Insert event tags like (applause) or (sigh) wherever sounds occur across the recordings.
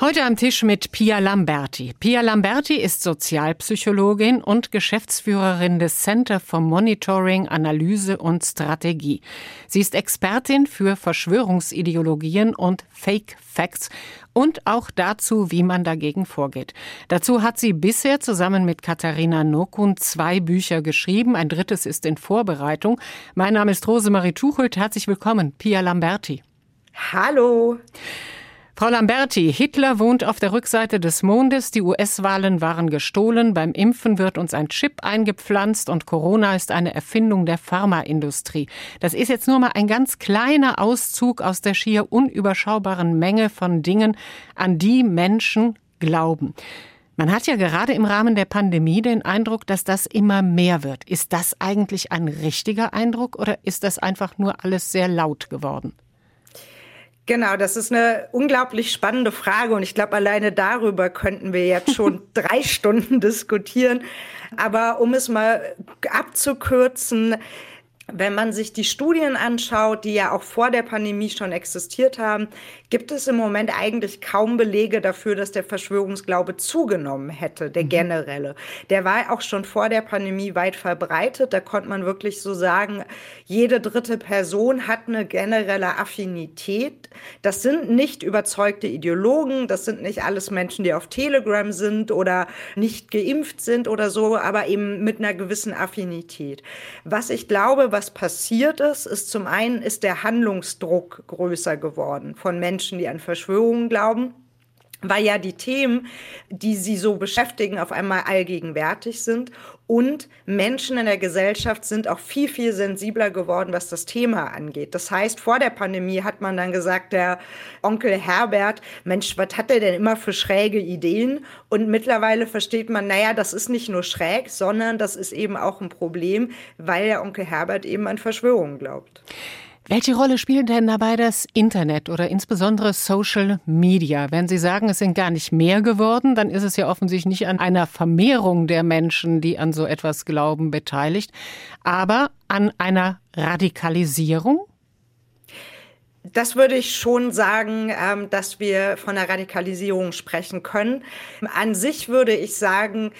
Heute am Tisch mit Pia Lamberti. Pia Lamberti ist Sozialpsychologin und Geschäftsführerin des Center for Monitoring, Analyse und Strategie. Sie ist Expertin für Verschwörungsideologien und Fake Facts und auch dazu, wie man dagegen vorgeht. Dazu hat sie bisher zusammen mit Katharina Nokun zwei Bücher geschrieben. Ein drittes ist in Vorbereitung. Mein Name ist Rosemarie Tuchelt. Herzlich willkommen, Pia Lamberti. Hallo. Frau Lamberti, Hitler wohnt auf der Rückseite des Mondes, die US-Wahlen waren gestohlen, beim Impfen wird uns ein Chip eingepflanzt und Corona ist eine Erfindung der Pharmaindustrie. Das ist jetzt nur mal ein ganz kleiner Auszug aus der schier unüberschaubaren Menge von Dingen, an die Menschen glauben. Man hat ja gerade im Rahmen der Pandemie den Eindruck, dass das immer mehr wird. Ist das eigentlich ein richtiger Eindruck oder ist das einfach nur alles sehr laut geworden? Genau, das ist eine unglaublich spannende Frage und ich glaube, alleine darüber könnten wir jetzt schon (laughs) drei Stunden diskutieren. Aber um es mal abzukürzen, wenn man sich die Studien anschaut, die ja auch vor der Pandemie schon existiert haben, gibt es im Moment eigentlich kaum Belege dafür, dass der Verschwörungsglaube zugenommen hätte, der mhm. generelle. Der war auch schon vor der Pandemie weit verbreitet. Da konnte man wirklich so sagen, jede dritte Person hat eine generelle Affinität. Das sind nicht überzeugte Ideologen, das sind nicht alles Menschen, die auf Telegram sind oder nicht geimpft sind oder so, aber eben mit einer gewissen Affinität. Was ich glaube, was passiert ist, ist zum einen ist der Handlungsdruck größer geworden von Menschen, die an Verschwörungen glauben weil ja die Themen, die sie so beschäftigen, auf einmal allgegenwärtig sind. Und Menschen in der Gesellschaft sind auch viel, viel sensibler geworden, was das Thema angeht. Das heißt, vor der Pandemie hat man dann gesagt, der Onkel Herbert, Mensch, was hat er denn immer für schräge Ideen? Und mittlerweile versteht man, naja, das ist nicht nur schräg, sondern das ist eben auch ein Problem, weil der Onkel Herbert eben an Verschwörungen glaubt. Welche Rolle spielt denn dabei das Internet oder insbesondere Social Media? Wenn Sie sagen, es sind gar nicht mehr geworden, dann ist es ja offensichtlich nicht an einer Vermehrung der Menschen, die an so etwas glauben, beteiligt, aber an einer Radikalisierung? Das würde ich schon sagen, ähm, dass wir von einer Radikalisierung sprechen können. An sich würde ich sagen,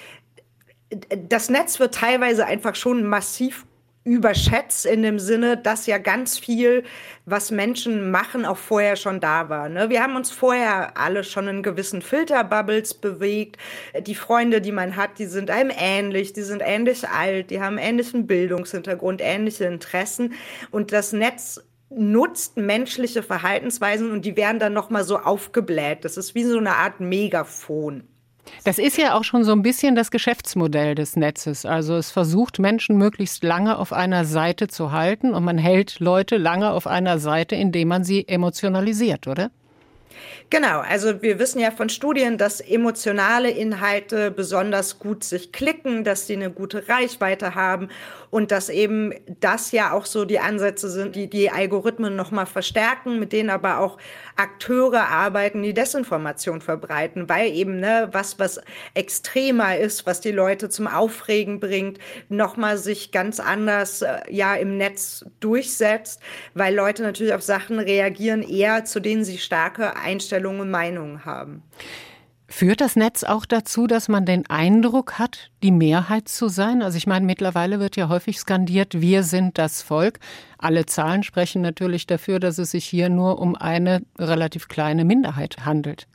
das Netz wird teilweise einfach schon massiv überschätzt in dem Sinne, dass ja ganz viel, was Menschen machen, auch vorher schon da war. Ne? Wir haben uns vorher alle schon in gewissen Filterbubbles bewegt. Die Freunde, die man hat, die sind einem ähnlich, die sind ähnlich alt, die haben ähnlichen Bildungshintergrund, ähnliche Interessen. Und das Netz nutzt menschliche Verhaltensweisen und die werden dann nochmal so aufgebläht. Das ist wie so eine Art Megafon. Das ist ja auch schon so ein bisschen das Geschäftsmodell des Netzes. Also es versucht Menschen möglichst lange auf einer Seite zu halten und man hält Leute lange auf einer Seite, indem man sie emotionalisiert, oder? Genau, also wir wissen ja von Studien, dass emotionale Inhalte besonders gut sich klicken, dass sie eine gute Reichweite haben und dass eben das ja auch so die Ansätze sind, die die Algorithmen nochmal verstärken, mit denen aber auch Akteure arbeiten, die Desinformation verbreiten, weil eben ne, was, was extremer ist, was die Leute zum Aufregen bringt, nochmal sich ganz anders äh, ja im Netz durchsetzt, weil Leute natürlich auf Sachen reagieren, eher zu denen sie starke Einstellungen Einstellungen und Meinungen haben. Führt das Netz auch dazu, dass man den Eindruck hat, die Mehrheit zu sein? Also ich meine, mittlerweile wird ja häufig skandiert, wir sind das Volk. Alle Zahlen sprechen natürlich dafür, dass es sich hier nur um eine relativ kleine Minderheit handelt.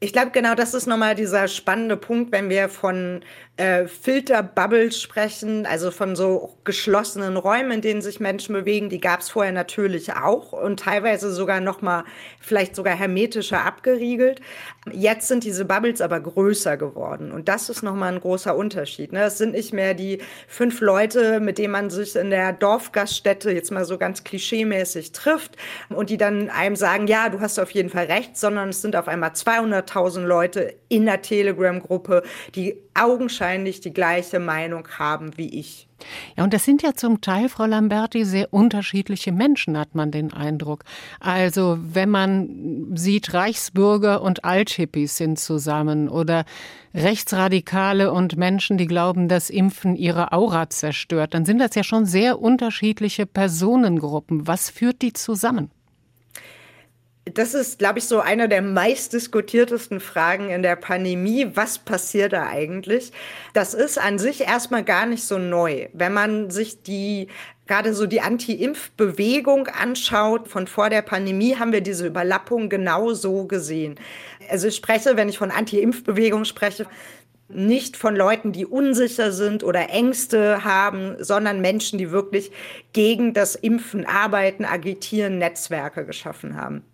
Ich glaube, genau das ist nochmal dieser spannende Punkt, wenn wir von äh, Filterbubbles sprechen, also von so geschlossenen Räumen, in denen sich Menschen bewegen, die gab es vorher natürlich auch und teilweise sogar noch mal vielleicht sogar hermetischer abgeriegelt. Jetzt sind diese Bubbles aber größer geworden und das ist noch mal ein großer Unterschied. Ne? Es sind nicht mehr die fünf Leute, mit denen man sich in der Dorfgaststätte jetzt mal so ganz klischeemäßig trifft und die dann einem sagen, ja, du hast auf jeden Fall recht, sondern es sind auf einmal 200 6000 Leute in der Telegram-Gruppe, die augenscheinlich die gleiche Meinung haben wie ich. Ja, und das sind ja zum Teil, Frau Lamberti, sehr unterschiedliche Menschen, hat man den Eindruck. Also, wenn man sieht, Reichsbürger und Althippies sind zusammen oder Rechtsradikale und Menschen, die glauben, dass Impfen ihre Aura zerstört, dann sind das ja schon sehr unterschiedliche Personengruppen. Was führt die zusammen? Das ist, glaube ich, so eine der meistdiskutiertesten Fragen in der Pandemie. Was passiert da eigentlich? Das ist an sich erstmal gar nicht so neu. Wenn man sich die gerade so die Anti-Impf-Bewegung anschaut, von vor der Pandemie haben wir diese Überlappung genau so gesehen. Also ich spreche, wenn ich von Anti-Impf-Bewegung spreche, nicht von Leuten, die unsicher sind oder Ängste haben, sondern Menschen, die wirklich gegen das Impfen arbeiten, agitieren, Netzwerke geschaffen haben.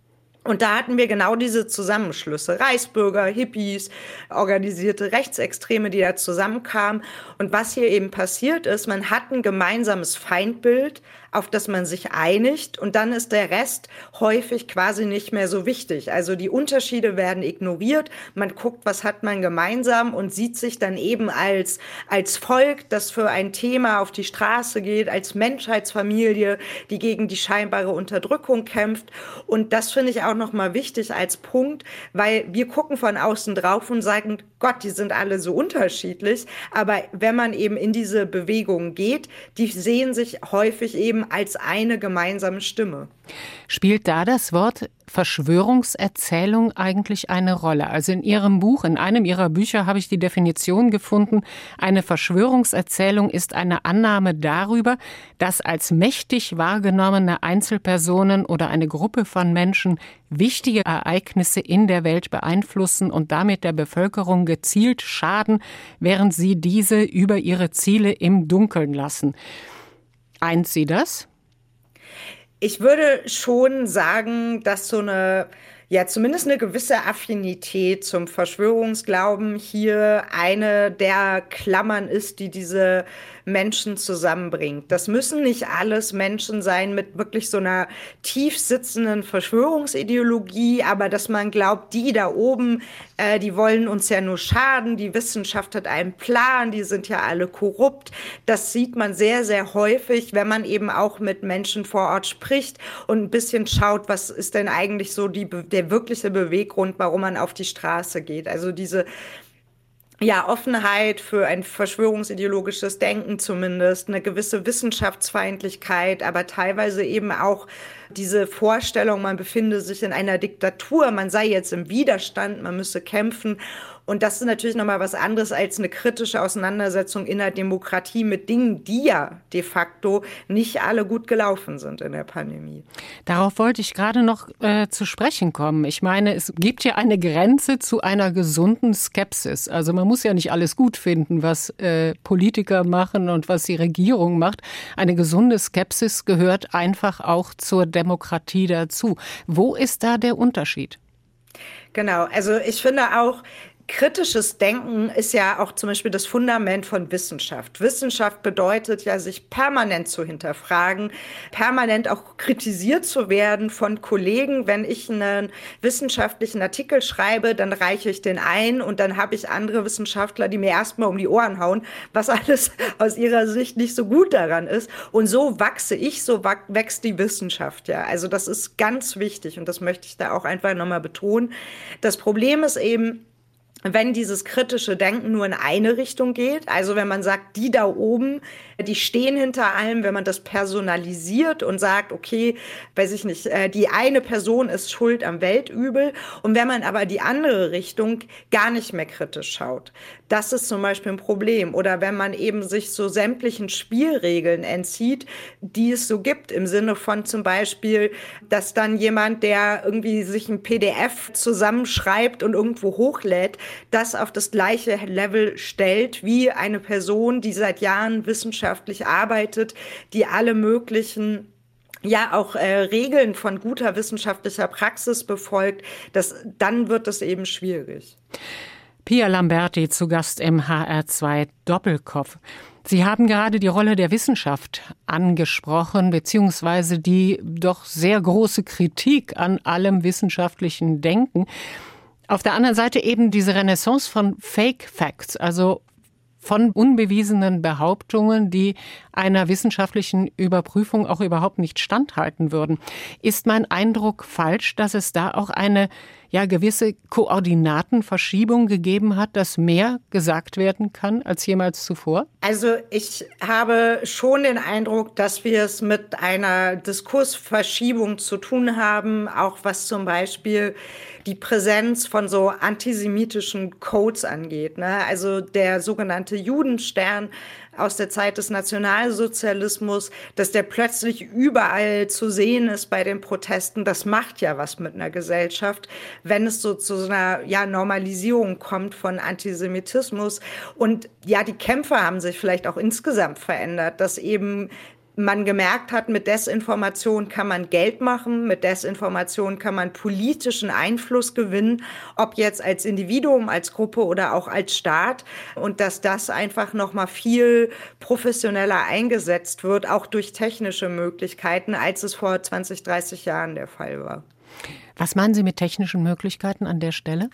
Und da hatten wir genau diese Zusammenschlüsse. Reichsbürger, Hippies, organisierte Rechtsextreme, die da zusammenkamen. Und was hier eben passiert ist, man hat ein gemeinsames Feindbild, auf das man sich einigt und dann ist der Rest häufig quasi nicht mehr so wichtig. Also die Unterschiede werden ignoriert, man guckt, was hat man gemeinsam und sieht sich dann eben als, als Volk, das für ein Thema auf die Straße geht, als Menschheitsfamilie, die gegen die scheinbare Unterdrückung kämpft. Und das finde ich auch nochmal wichtig als Punkt, weil wir gucken von außen drauf und sagen, Gott, die sind alle so unterschiedlich. Aber wenn man eben in diese Bewegung geht, die sehen sich häufig als eine gemeinsame Stimme. Spielt da das Wort Verschwörungserzählung eigentlich eine Rolle? Also in Ihrem Buch, in einem Ihrer Bücher habe ich die Definition gefunden, eine Verschwörungserzählung ist eine Annahme darüber, dass als mächtig wahrgenommene Einzelpersonen oder eine Gruppe von Menschen wichtige Ereignisse in der Welt beeinflussen und damit der Bevölkerung gezielt schaden, während sie diese über ihre Ziele im Dunkeln lassen. Eint Sie das? Ich würde schon sagen, dass so eine ja zumindest eine gewisse Affinität zum Verschwörungsglauben hier eine der Klammern ist, die diese Menschen zusammenbringt. Das müssen nicht alles Menschen sein mit wirklich so einer tief sitzenden Verschwörungsideologie, aber dass man glaubt, die da oben, äh, die wollen uns ja nur schaden, die Wissenschaft hat einen Plan, die sind ja alle korrupt. Das sieht man sehr, sehr häufig, wenn man eben auch mit Menschen vor Ort spricht und ein bisschen schaut, was ist denn eigentlich so die, der wirkliche Beweggrund, warum man auf die Straße geht. Also diese ja, Offenheit für ein verschwörungsideologisches Denken zumindest, eine gewisse Wissenschaftsfeindlichkeit, aber teilweise eben auch diese Vorstellung, man befinde sich in einer Diktatur, man sei jetzt im Widerstand, man müsse kämpfen und das ist natürlich nochmal was anderes als eine kritische Auseinandersetzung in der Demokratie mit Dingen, die ja de facto nicht alle gut gelaufen sind in der Pandemie. Darauf wollte ich gerade noch äh, zu sprechen kommen. Ich meine, es gibt ja eine Grenze zu einer gesunden Skepsis. Also man muss ja nicht alles gut finden, was äh, Politiker machen und was die Regierung macht. Eine gesunde Skepsis gehört einfach auch zur Demokratie dazu. Wo ist da der Unterschied? Genau, also ich finde auch, kritisches Denken ist ja auch zum Beispiel das Fundament von Wissenschaft. Wissenschaft bedeutet ja, sich permanent zu hinterfragen, permanent auch kritisiert zu werden von Kollegen. Wenn ich einen wissenschaftlichen Artikel schreibe, dann reiche ich den ein und dann habe ich andere Wissenschaftler, die mir erstmal um die Ohren hauen, was alles aus ihrer Sicht nicht so gut daran ist. Und so wachse ich, so wächst die Wissenschaft ja. Also das ist ganz wichtig und das möchte ich da auch einfach nochmal betonen. Das Problem ist eben, wenn dieses kritische Denken nur in eine Richtung geht, also wenn man sagt, die da oben, die stehen hinter allem, wenn man das personalisiert und sagt, okay, weiß ich nicht, äh, die eine Person ist schuld am Weltübel. Und wenn man aber die andere Richtung gar nicht mehr kritisch schaut, das ist zum Beispiel ein Problem. Oder wenn man eben sich so sämtlichen Spielregeln entzieht, die es so gibt, im Sinne von zum Beispiel, dass dann jemand, der irgendwie sich ein PDF zusammenschreibt und irgendwo hochlädt, das auf das gleiche Level stellt wie eine Person, die seit Jahren wissenschaftlich arbeitet, die alle möglichen ja auch äh, Regeln von guter wissenschaftlicher Praxis befolgt, das, dann wird es eben schwierig. Pia Lamberti zu Gast im HR2 Doppelkopf. Sie haben gerade die Rolle der Wissenschaft angesprochen, beziehungsweise die doch sehr große Kritik an allem wissenschaftlichen Denken. Auf der anderen Seite eben diese Renaissance von Fake Facts, also von unbewiesenen Behauptungen, die einer wissenschaftlichen Überprüfung auch überhaupt nicht standhalten würden. Ist mein Eindruck falsch, dass es da auch eine ja gewisse Koordinatenverschiebung gegeben hat, dass mehr gesagt werden kann als jemals zuvor? Also ich habe schon den Eindruck, dass wir es mit einer Diskursverschiebung zu tun haben, auch was zum Beispiel die Präsenz von so antisemitischen Codes angeht. Ne? Also der sogenannte Judenstern aus der Zeit des Nationalsozialismus, dass der plötzlich überall zu sehen ist bei den Protesten, das macht ja was mit einer Gesellschaft, wenn es so zu so einer ja, Normalisierung kommt von Antisemitismus. Und ja, die Kämpfe haben sich vielleicht auch insgesamt verändert, dass eben man gemerkt hat, mit Desinformation kann man Geld machen, mit Desinformation kann man politischen Einfluss gewinnen, ob jetzt als Individuum, als Gruppe oder auch als Staat und dass das einfach noch mal viel professioneller eingesetzt wird, auch durch technische Möglichkeiten, als es vor 20, 30 Jahren der Fall war. Was meinen Sie mit technischen Möglichkeiten an der Stelle?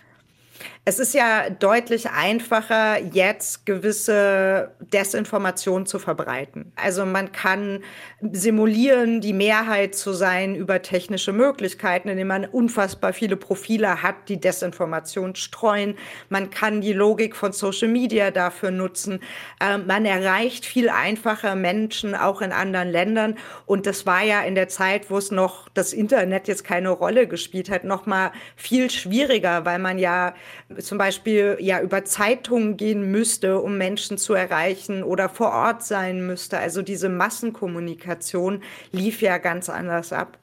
Es ist ja deutlich einfacher, jetzt gewisse Desinformation zu verbreiten. Also man kann simulieren, die Mehrheit zu sein über technische Möglichkeiten, indem man unfassbar viele Profile hat, die Desinformation streuen. Man kann die Logik von Social Media dafür nutzen. Ähm, man erreicht viel einfacher Menschen auch in anderen Ländern. Und das war ja in der Zeit, wo es noch das Internet jetzt keine Rolle gespielt hat, noch mal viel schwieriger, weil man ja zum Beispiel ja über Zeitungen gehen müsste, um Menschen zu erreichen oder vor Ort sein müsste. Also diese Massenkommunikation lief ja ganz anders ab.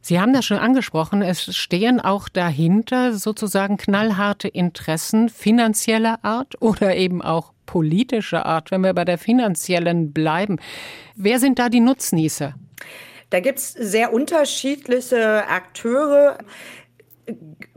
Sie haben das schon angesprochen. Es stehen auch dahinter sozusagen knallharte Interessen finanzieller Art oder eben auch politischer Art, wenn wir bei der finanziellen bleiben. Wer sind da die Nutznießer? Da gibt es sehr unterschiedliche Akteure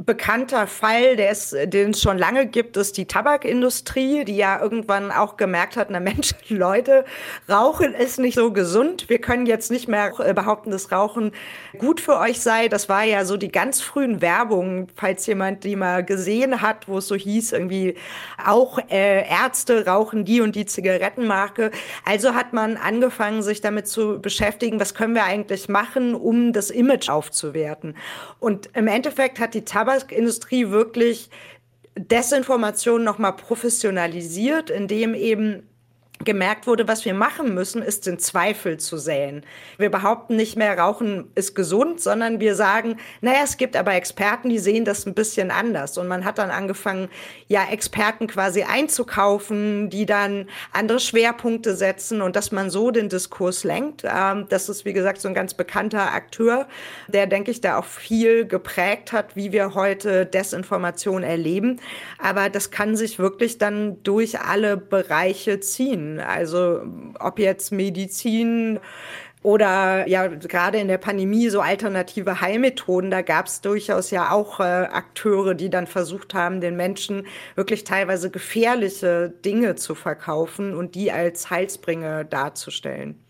bekannter Fall, der es, den es schon lange gibt, ist die Tabakindustrie, die ja irgendwann auch gemerkt hat, na Mensch, (laughs) Leute, Rauchen ist nicht so gesund. Wir können jetzt nicht mehr behaupten, dass Rauchen gut für euch sei. Das war ja so die ganz frühen Werbungen, falls jemand die mal gesehen hat, wo es so hieß, irgendwie auch äh, Ärzte rauchen die und die Zigarettenmarke. Also hat man angefangen, sich damit zu beschäftigen, was können wir eigentlich machen, um das Image aufzuwerten. Und im Endeffekt hat die Tabakindustrie wirklich Desinformation nochmal professionalisiert, indem eben gemerkt wurde, was wir machen müssen, ist den Zweifel zu säen. Wir behaupten nicht mehr, Rauchen ist gesund, sondern wir sagen, naja, es gibt aber Experten, die sehen das ein bisschen anders. Und man hat dann angefangen, ja, Experten quasi einzukaufen, die dann andere Schwerpunkte setzen und dass man so den Diskurs lenkt. Ähm, das ist, wie gesagt, so ein ganz bekannter Akteur, der, denke ich, da auch viel geprägt hat, wie wir heute Desinformation erleben. Aber das kann sich wirklich dann durch alle Bereiche ziehen. Also ob jetzt Medizin oder ja, gerade in der Pandemie so alternative Heilmethoden, da gab es durchaus ja auch äh, Akteure, die dann versucht haben, den Menschen wirklich teilweise gefährliche Dinge zu verkaufen und die als Heilsbringer darzustellen.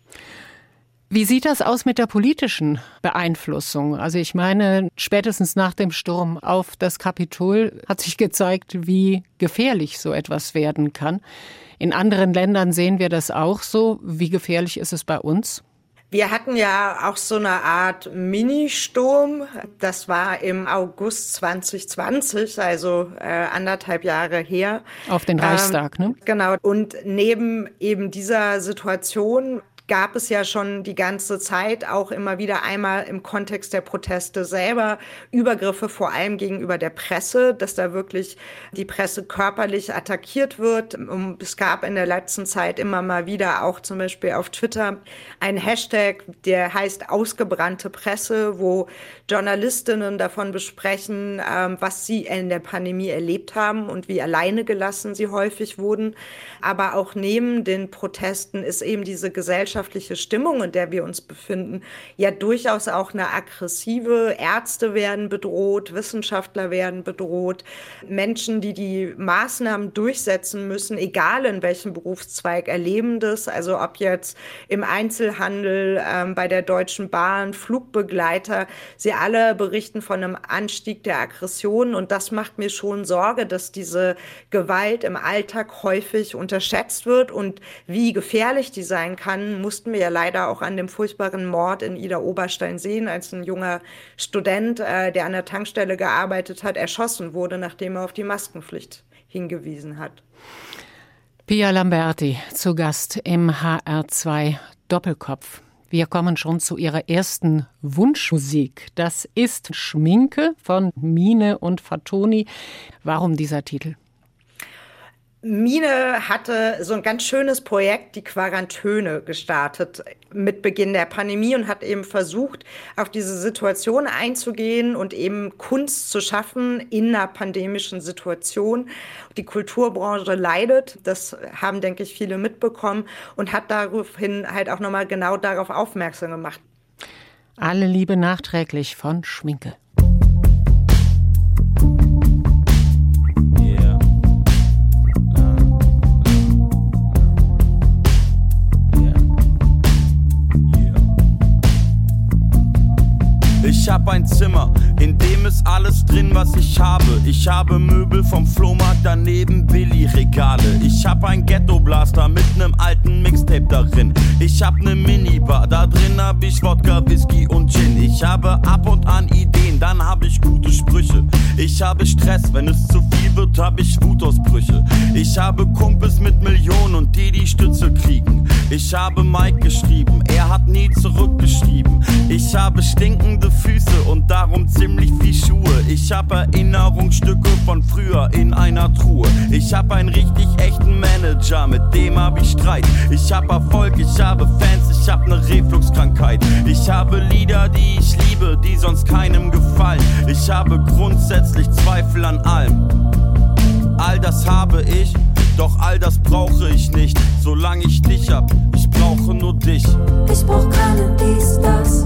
Wie sieht das aus mit der politischen Beeinflussung? Also ich meine, spätestens nach dem Sturm auf das Kapitol hat sich gezeigt, wie gefährlich so etwas werden kann. In anderen Ländern sehen wir das auch so. Wie gefährlich ist es bei uns? Wir hatten ja auch so eine Art Ministurm. Das war im August 2020, also äh, anderthalb Jahre her. Auf den Reichstag, ähm, ne? Genau. Und neben eben dieser Situation gab es ja schon die ganze Zeit auch immer wieder einmal im Kontext der Proteste selber Übergriffe, vor allem gegenüber der Presse, dass da wirklich die Presse körperlich attackiert wird. Es gab in der letzten Zeit immer mal wieder auch zum Beispiel auf Twitter einen Hashtag, der heißt ausgebrannte Presse, wo Journalistinnen davon besprechen, ähm, was sie in der Pandemie erlebt haben und wie alleine gelassen sie häufig wurden. Aber auch neben den Protesten ist eben diese Gesellschaft gesellschaftliche Stimmung, in der wir uns befinden, ja durchaus auch eine aggressive. Ärzte werden bedroht, Wissenschaftler werden bedroht, Menschen, die die Maßnahmen durchsetzen müssen, egal in welchem Berufszweig, erleben das. Also ob jetzt im Einzelhandel, ähm, bei der Deutschen Bahn, Flugbegleiter, sie alle berichten von einem Anstieg der Aggression. Und das macht mir schon Sorge, dass diese Gewalt im Alltag häufig unterschätzt wird. Und wie gefährlich die sein kann, mussten wir ja leider auch an dem furchtbaren Mord in Ida Oberstein sehen, als ein junger Student, äh, der an der Tankstelle gearbeitet hat, erschossen wurde, nachdem er auf die Maskenpflicht hingewiesen hat. Pia Lamberti zu Gast im HR2 Doppelkopf. Wir kommen schon zu ihrer ersten Wunschmusik. Das ist Schminke von Mine und Fatoni. Warum dieser Titel? Mine hatte so ein ganz schönes Projekt, die Quarantöne, gestartet mit Beginn der Pandemie und hat eben versucht, auf diese Situation einzugehen und eben Kunst zu schaffen in einer pandemischen Situation. Die Kulturbranche leidet, das haben, denke ich, viele mitbekommen und hat daraufhin halt auch nochmal genau darauf aufmerksam gemacht. Alle Liebe nachträglich von Schminke. Ich hab ein Zimmer, in dem ist alles drin, was ich habe. Ich habe Möbel vom Flohmarkt, daneben Billy-Regale. Ich hab ein Ghetto-Blaster mit nem alten Mixtape darin. Ich hab ne Minibar, da drin hab ich Wodka, Whisky und Gin. Ich habe ab und an Ideen, dann hab ich gute Sprüche. Ich habe Stress, wenn es zu viel wird, hab ich Wutausbrüche. Ich habe Kumpels mit Millionen und die die Stütze kriegen. Ich habe Mike geschrieben, er hat nie zurückgeschrieben. Ich habe stinkende Füße und darum ziemlich viel Schuhe. Ich hab Erinnerungsstücke von früher in einer Truhe. Ich hab einen richtig echten Manager, mit dem hab ich Streit. Ich hab Erfolg, ich habe Fans, ich hab ne Refluxkrankheit. Ich habe Lieder, die ich liebe, die sonst keinem gefallen. Ich habe grundsätzlich Zweifel an allem. All das habe ich, doch all das brauche ich nicht, solange ich dich hab. Ich brauche nur dich. Ich brauch keine dies, das,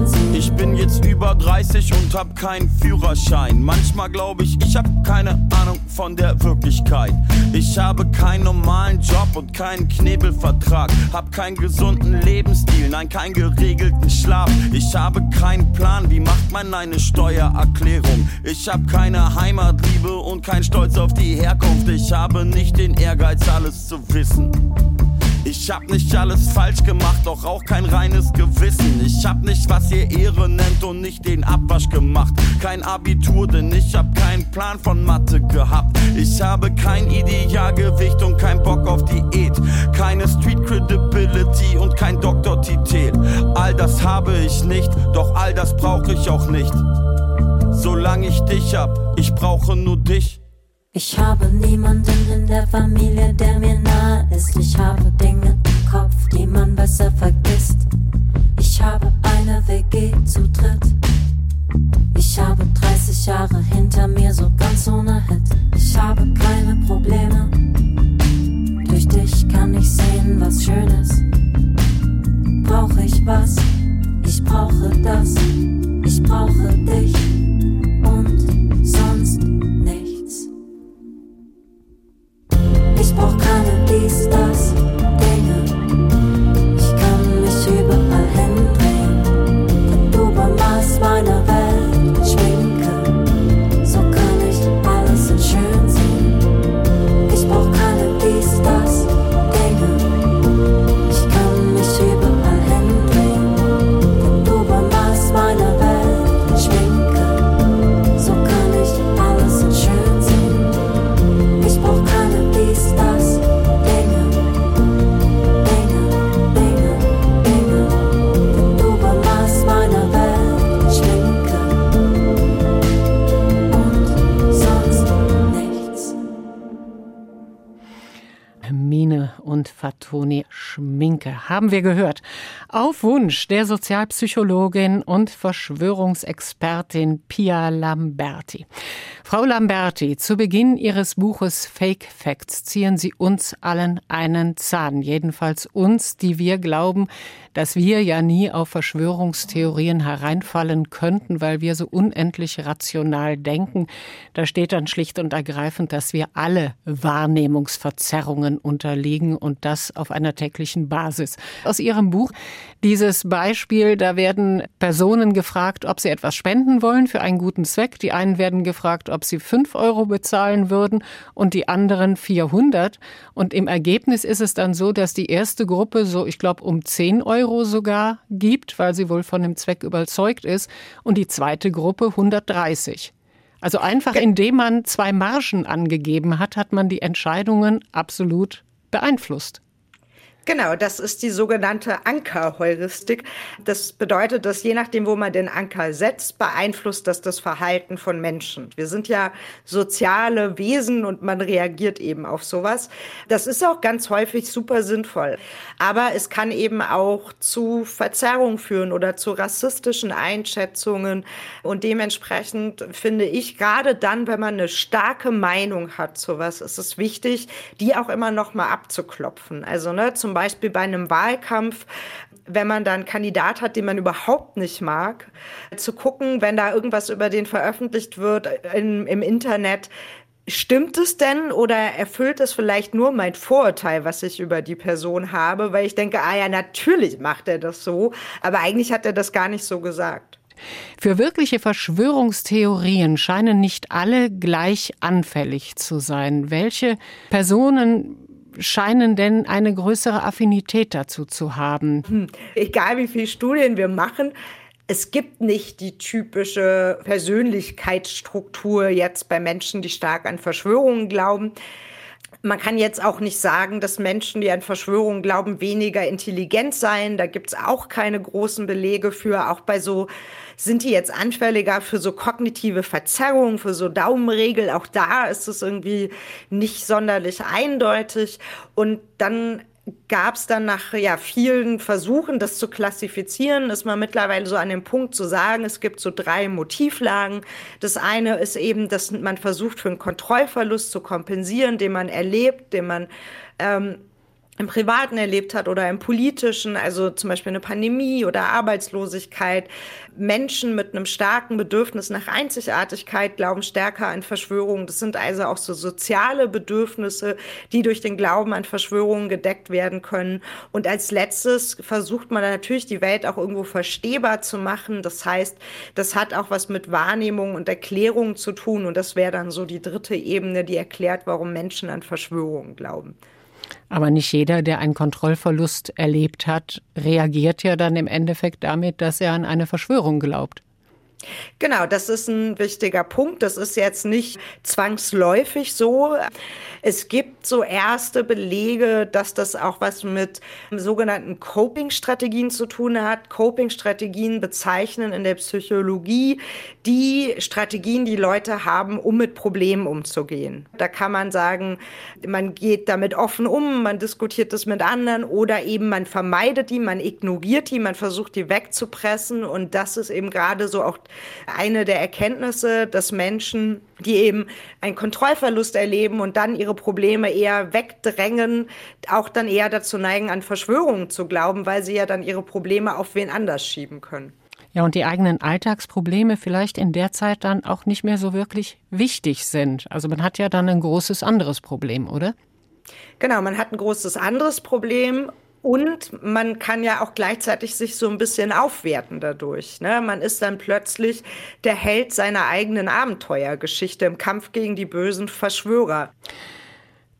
Ich bin jetzt über 30 und hab keinen Führerschein. Manchmal glaube ich, ich hab keine Ahnung von der Wirklichkeit. Ich habe keinen normalen Job und keinen Knebelvertrag. Hab keinen gesunden Lebensstil, nein, keinen geregelten Schlaf. Ich habe keinen Plan, wie macht man eine Steuererklärung. Ich hab keine Heimatliebe und keinen Stolz auf die Herkunft. Ich habe nicht den Ehrgeiz, alles zu wissen. Ich hab nicht alles falsch gemacht, doch auch kein reines Gewissen. Ich hab nicht, was ihr Ehre nennt und nicht den Abwasch gemacht. Kein Abitur, denn ich hab keinen Plan von Mathe gehabt. Ich habe kein Idealgewicht und kein Bock auf Diät. Keine Street Credibility und kein Doktortitel. All das habe ich nicht, doch all das brauche ich auch nicht. Solange ich dich hab, ich brauche nur dich. Ich habe niemanden in der Familie, der mir nahe ist. Ich habe Dinge im Kopf, die man besser vergisst. Ich habe eine WG zu dritt. Ich habe 30 Jahre hinter mir, so ganz ohne Hit. Ich habe keine Probleme. Durch dich kann ich sehen, was schön ist. Brauche ich was? Ich brauche das. Ich brauche dich und sonst Ich brauch keine dies, das, Fatoni Schminke. Haben wir gehört. Auf Wunsch der Sozialpsychologin und Verschwörungsexpertin Pia Lamberti. Frau Lamberti, zu Beginn Ihres Buches Fake Facts ziehen Sie uns allen einen Zahn. Jedenfalls uns, die wir glauben, dass wir ja nie auf Verschwörungstheorien hereinfallen könnten, weil wir so unendlich rational denken. Da steht dann schlicht und ergreifend, dass wir alle Wahrnehmungsverzerrungen unterliegen und das auf einer täglichen Basis. Aus Ihrem Buch dieses Beispiel, da werden Personen gefragt, ob sie etwas spenden wollen für einen guten Zweck. Die einen werden gefragt, ob sie fünf Euro bezahlen würden und die anderen 400. Und im Ergebnis ist es dann so, dass die erste Gruppe so, ich glaube, um 10 Euro sogar gibt, weil sie wohl von dem Zweck überzeugt ist und die zweite Gruppe 130. Also einfach indem man zwei Margen angegeben hat, hat man die Entscheidungen absolut beeinflusst. Genau, das ist die sogenannte Ankerheuristik. Das bedeutet, dass je nachdem, wo man den Anker setzt, beeinflusst das das Verhalten von Menschen. Wir sind ja soziale Wesen und man reagiert eben auf sowas. Das ist auch ganz häufig super sinnvoll. Aber es kann eben auch zu Verzerrung führen oder zu rassistischen Einschätzungen. Und dementsprechend finde ich, gerade dann, wenn man eine starke Meinung hat zu was, ist es wichtig, die auch immer noch mal abzuklopfen. Also ne, zum zum Beispiel bei einem Wahlkampf, wenn man dann einen Kandidat hat, den man überhaupt nicht mag, zu gucken, wenn da irgendwas über den veröffentlicht wird in, im Internet, Stimmt es denn oder erfüllt es vielleicht nur mein Vorurteil, was ich über die Person habe? Weil ich denke, ah ja, natürlich macht er das so, aber eigentlich hat er das gar nicht so gesagt. Für wirkliche Verschwörungstheorien scheinen nicht alle gleich anfällig zu sein. Welche Personen scheinen denn eine größere Affinität dazu zu haben? Hm. Egal wie viele Studien wir machen, es gibt nicht die typische Persönlichkeitsstruktur jetzt bei Menschen, die stark an Verschwörungen glauben. Man kann jetzt auch nicht sagen, dass Menschen, die an Verschwörungen glauben, weniger intelligent seien. Da gibt es auch keine großen Belege für. Auch bei so, sind die jetzt anfälliger für so kognitive Verzerrungen, für so Daumenregel. Auch da ist es irgendwie nicht sonderlich eindeutig. Und dann gab es dann nach ja, vielen Versuchen, das zu klassifizieren, ist man mittlerweile so an dem Punkt zu sagen, es gibt so drei Motivlagen. Das eine ist eben, dass man versucht, für einen Kontrollverlust zu kompensieren, den man erlebt, den man ähm, im Privaten erlebt hat oder im Politischen, also zum Beispiel eine Pandemie oder Arbeitslosigkeit. Menschen mit einem starken Bedürfnis nach Einzigartigkeit glauben stärker an Verschwörungen. Das sind also auch so soziale Bedürfnisse, die durch den Glauben an Verschwörungen gedeckt werden können. Und als letztes versucht man natürlich die Welt auch irgendwo verstehbar zu machen. Das heißt, das hat auch was mit Wahrnehmung und Erklärung zu tun. Und das wäre dann so die dritte Ebene, die erklärt, warum Menschen an Verschwörungen glauben. Aber nicht jeder, der einen Kontrollverlust erlebt hat, reagiert ja dann im Endeffekt damit, dass er an eine Verschwörung glaubt. Genau, das ist ein wichtiger Punkt. Das ist jetzt nicht zwangsläufig so. Es gibt so erste Belege, dass das auch was mit sogenannten Coping-Strategien zu tun hat. Coping-Strategien bezeichnen in der Psychologie die Strategien, die Leute haben, um mit Problemen umzugehen. Da kann man sagen, man geht damit offen um, man diskutiert das mit anderen oder eben man vermeidet die, man ignoriert die, man versucht die wegzupressen. Und das ist eben gerade so auch eine der Erkenntnisse, dass Menschen, die eben einen Kontrollverlust erleben und dann ihre Probleme eher wegdrängen, auch dann eher dazu neigen, an Verschwörungen zu glauben, weil sie ja dann ihre Probleme auf wen anders schieben können. Ja, und die eigenen Alltagsprobleme vielleicht in der Zeit dann auch nicht mehr so wirklich wichtig sind. Also man hat ja dann ein großes anderes Problem, oder? Genau, man hat ein großes anderes Problem und man kann ja auch gleichzeitig sich so ein bisschen aufwerten dadurch. Ne? Man ist dann plötzlich der Held seiner eigenen Abenteuergeschichte im Kampf gegen die bösen Verschwörer.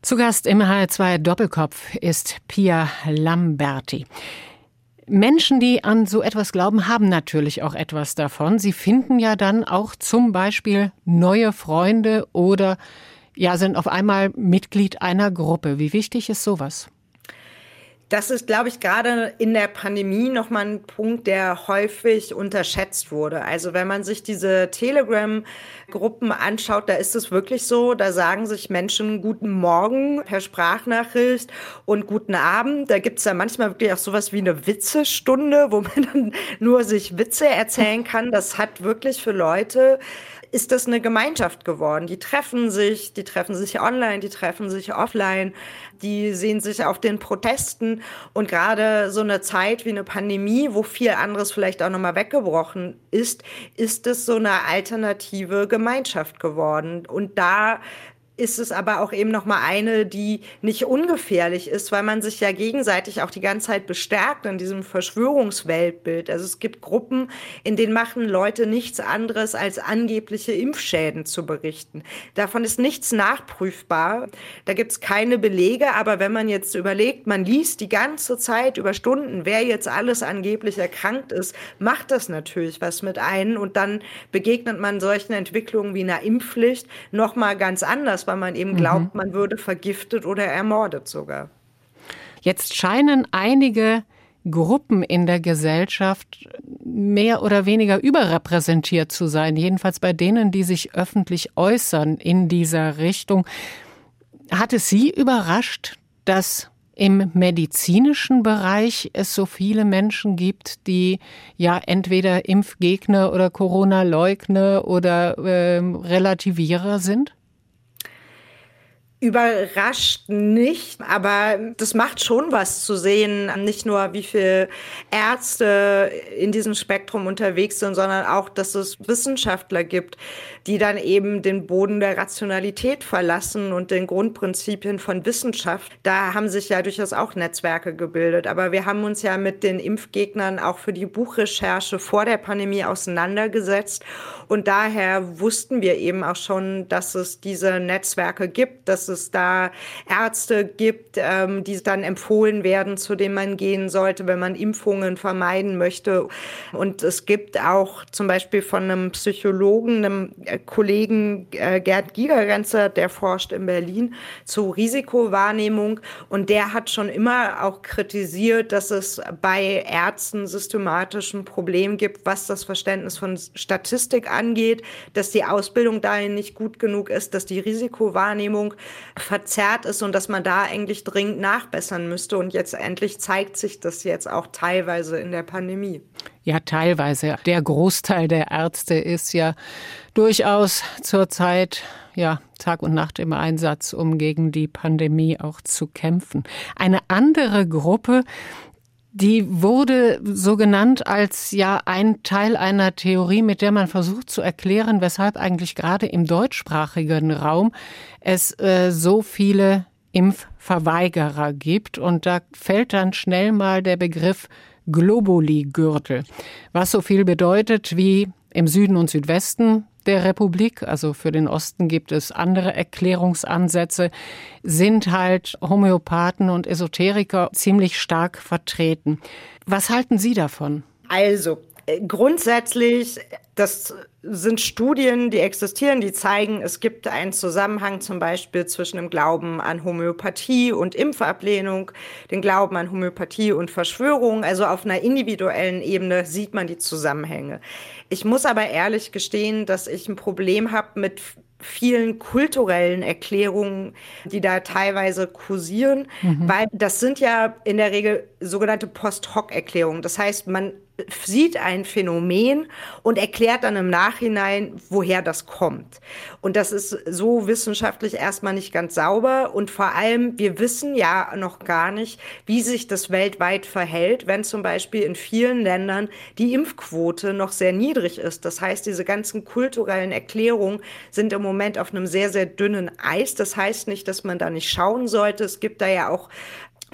Zu Gast im HR2 Doppelkopf ist Pia Lamberti. Menschen, die an so etwas glauben, haben natürlich auch etwas davon. Sie finden ja dann auch zum Beispiel neue Freunde oder ja, sind auf einmal Mitglied einer Gruppe. Wie wichtig ist sowas? Das ist, glaube ich, gerade in der Pandemie nochmal ein Punkt, der häufig unterschätzt wurde. Also wenn man sich diese Telegram-Gruppen anschaut, da ist es wirklich so, da sagen sich Menschen guten Morgen per Sprachnachricht und guten Abend. Da gibt es ja manchmal wirklich auch sowas wie eine Witzestunde, wo man dann (laughs) nur sich Witze erzählen kann. Das hat wirklich für Leute ist das eine Gemeinschaft geworden. Die treffen sich, die treffen sich online, die treffen sich offline, die sehen sich auf den Protesten und gerade so eine Zeit wie eine Pandemie, wo viel anderes vielleicht auch nochmal weggebrochen ist, ist es so eine alternative Gemeinschaft geworden. Und da ist es aber auch eben noch mal eine, die nicht ungefährlich ist, weil man sich ja gegenseitig auch die ganze Zeit bestärkt in diesem Verschwörungsweltbild. Also es gibt Gruppen, in denen machen Leute nichts anderes als angebliche Impfschäden zu berichten. Davon ist nichts nachprüfbar. Da gibt es keine Belege, aber wenn man jetzt überlegt, man liest die ganze Zeit über Stunden, wer jetzt alles angeblich erkrankt ist, macht das natürlich was mit einem und dann begegnet man solchen Entwicklungen wie einer Impfpflicht noch mal ganz anders weil man eben glaubt, mhm. man würde vergiftet oder ermordet sogar. Jetzt scheinen einige Gruppen in der Gesellschaft mehr oder weniger überrepräsentiert zu sein, jedenfalls bei denen, die sich öffentlich äußern in dieser Richtung. Hat es Sie überrascht, dass im medizinischen Bereich es so viele Menschen gibt, die ja entweder Impfgegner oder Corona-Leugner oder äh, Relativierer sind? Überrascht nicht, aber das macht schon was zu sehen, nicht nur wie viele Ärzte in diesem Spektrum unterwegs sind, sondern auch, dass es Wissenschaftler gibt, die dann eben den Boden der Rationalität verlassen und den Grundprinzipien von Wissenschaft. Da haben sich ja durchaus auch Netzwerke gebildet. Aber wir haben uns ja mit den Impfgegnern auch für die Buchrecherche vor der Pandemie auseinandergesetzt. Und daher wussten wir eben auch schon, dass es diese Netzwerke gibt, dass es da Ärzte gibt, ähm, die dann empfohlen werden, zu denen man gehen sollte, wenn man Impfungen vermeiden möchte. Und es gibt auch zum Beispiel von einem Psychologen, einem Kollegen äh, Gerd Gigerenzer, der forscht in Berlin zu Risikowahrnehmung und der hat schon immer auch kritisiert, dass es bei Ärzten systematisch ein Problem gibt, was das Verständnis von Statistik angeht, dass die Ausbildung dahin nicht gut genug ist, dass die Risikowahrnehmung verzerrt ist und dass man da eigentlich dringend nachbessern müsste. Und jetzt endlich zeigt sich das jetzt auch teilweise in der Pandemie. Ja, teilweise. Der Großteil der Ärzte ist ja durchaus zurzeit ja, Tag und Nacht im Einsatz, um gegen die Pandemie auch zu kämpfen. Eine andere Gruppe, die wurde so genannt als ja ein Teil einer Theorie, mit der man versucht zu erklären, weshalb eigentlich gerade im deutschsprachigen Raum es äh, so viele Impfverweigerer gibt. Und da fällt dann schnell mal der Begriff Globuli-Gürtel, was so viel bedeutet wie im Süden und Südwesten der Republik, also für den Osten gibt es andere Erklärungsansätze, sind halt Homöopathen und Esoteriker ziemlich stark vertreten. Was halten Sie davon? Also, grundsätzlich, das sind Studien, die existieren, die zeigen, es gibt einen Zusammenhang zum Beispiel zwischen dem Glauben an Homöopathie und Impfablehnung, den Glauben an Homöopathie und Verschwörung. Also auf einer individuellen Ebene sieht man die Zusammenhänge. Ich muss aber ehrlich gestehen, dass ich ein Problem habe mit vielen kulturellen Erklärungen, die da teilweise kursieren, mhm. weil das sind ja in der Regel sogenannte Post-Hoc-Erklärungen. Das heißt, man sieht ein Phänomen und erklärt dann im Nachhinein, woher das kommt. Und das ist so wissenschaftlich erstmal nicht ganz sauber. Und vor allem, wir wissen ja noch gar nicht, wie sich das weltweit verhält, wenn zum Beispiel in vielen Ländern die Impfquote noch sehr niedrig ist. Das heißt, diese ganzen kulturellen Erklärungen sind im Moment auf einem sehr, sehr dünnen Eis. Das heißt nicht, dass man da nicht schauen sollte. Es gibt da ja auch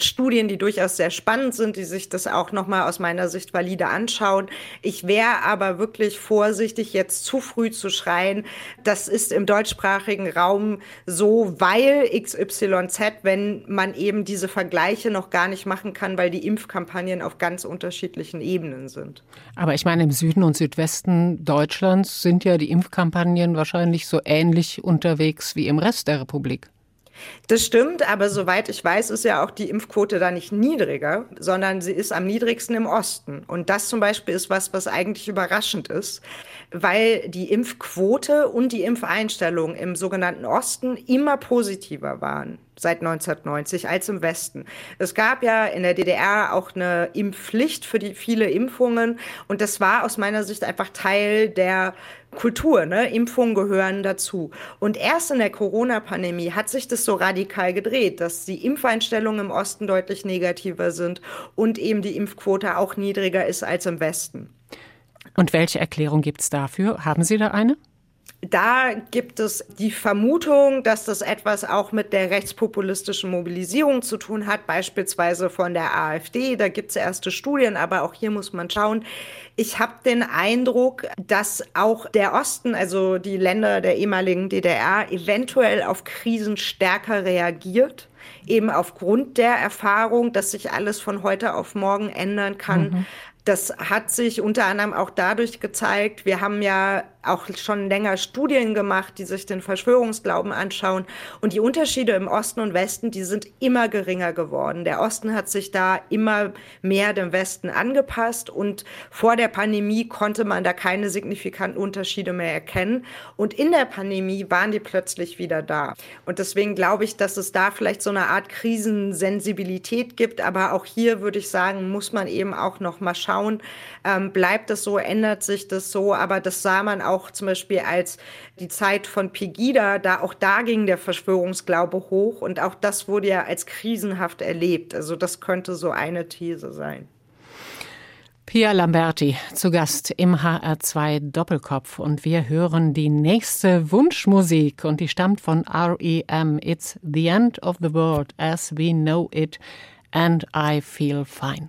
Studien, die durchaus sehr spannend sind, die sich das auch nochmal aus meiner Sicht valide anschauen. Ich wäre aber wirklich vorsichtig, jetzt zu früh zu schreien, das ist im deutschsprachigen Raum so, weil XYZ, wenn man eben diese Vergleiche noch gar nicht machen kann, weil die Impfkampagnen auf ganz unterschiedlichen Ebenen sind. Aber ich meine, im Süden und Südwesten Deutschlands sind ja die Impfkampagnen wahrscheinlich so ähnlich unterwegs wie im Rest der Republik. Das stimmt, aber soweit ich weiß, ist ja auch die Impfquote da nicht niedriger, sondern sie ist am niedrigsten im Osten. Und das zum Beispiel ist was, was eigentlich überraschend ist, weil die Impfquote und die Impfeinstellung im sogenannten Osten immer positiver waren seit 1990 als im Westen. Es gab ja in der DDR auch eine Impfpflicht für die viele Impfungen und das war aus meiner Sicht einfach Teil der Kultur, ne? Impfungen gehören dazu. Und erst in der Corona-Pandemie hat sich das so radikal gedreht, dass die Impfeinstellungen im Osten deutlich negativer sind und eben die Impfquote auch niedriger ist als im Westen. Und welche Erklärung gibt es dafür? Haben Sie da eine? Da gibt es die Vermutung, dass das etwas auch mit der rechtspopulistischen Mobilisierung zu tun hat, beispielsweise von der AfD. Da gibt es erste Studien, aber auch hier muss man schauen. Ich habe den Eindruck, dass auch der Osten, also die Länder der ehemaligen DDR, eventuell auf Krisen stärker reagiert eben aufgrund der Erfahrung, dass sich alles von heute auf morgen ändern kann, mhm. Das hat sich unter anderem auch dadurch gezeigt, wir haben ja auch schon länger Studien gemacht, die sich den Verschwörungsglauben anschauen. Und die Unterschiede im Osten und Westen, die sind immer geringer geworden. Der Osten hat sich da immer mehr dem Westen angepasst. Und vor der Pandemie konnte man da keine signifikanten Unterschiede mehr erkennen. Und in der Pandemie waren die plötzlich wieder da. Und deswegen glaube ich, dass es da vielleicht so eine Art Krisensensibilität gibt. Aber auch hier würde ich sagen, muss man eben auch noch mal schauen, ähm, bleibt es so, ändert sich das so. Aber das sah man auch auch zum Beispiel als die Zeit von Pegida, da auch da ging der Verschwörungsglaube hoch und auch das wurde ja als krisenhaft erlebt. Also das könnte so eine These sein. Pia Lamberti zu Gast im HR2 Doppelkopf und wir hören die nächste Wunschmusik und die stammt von REM. It's the end of the world as we know it and I feel fine.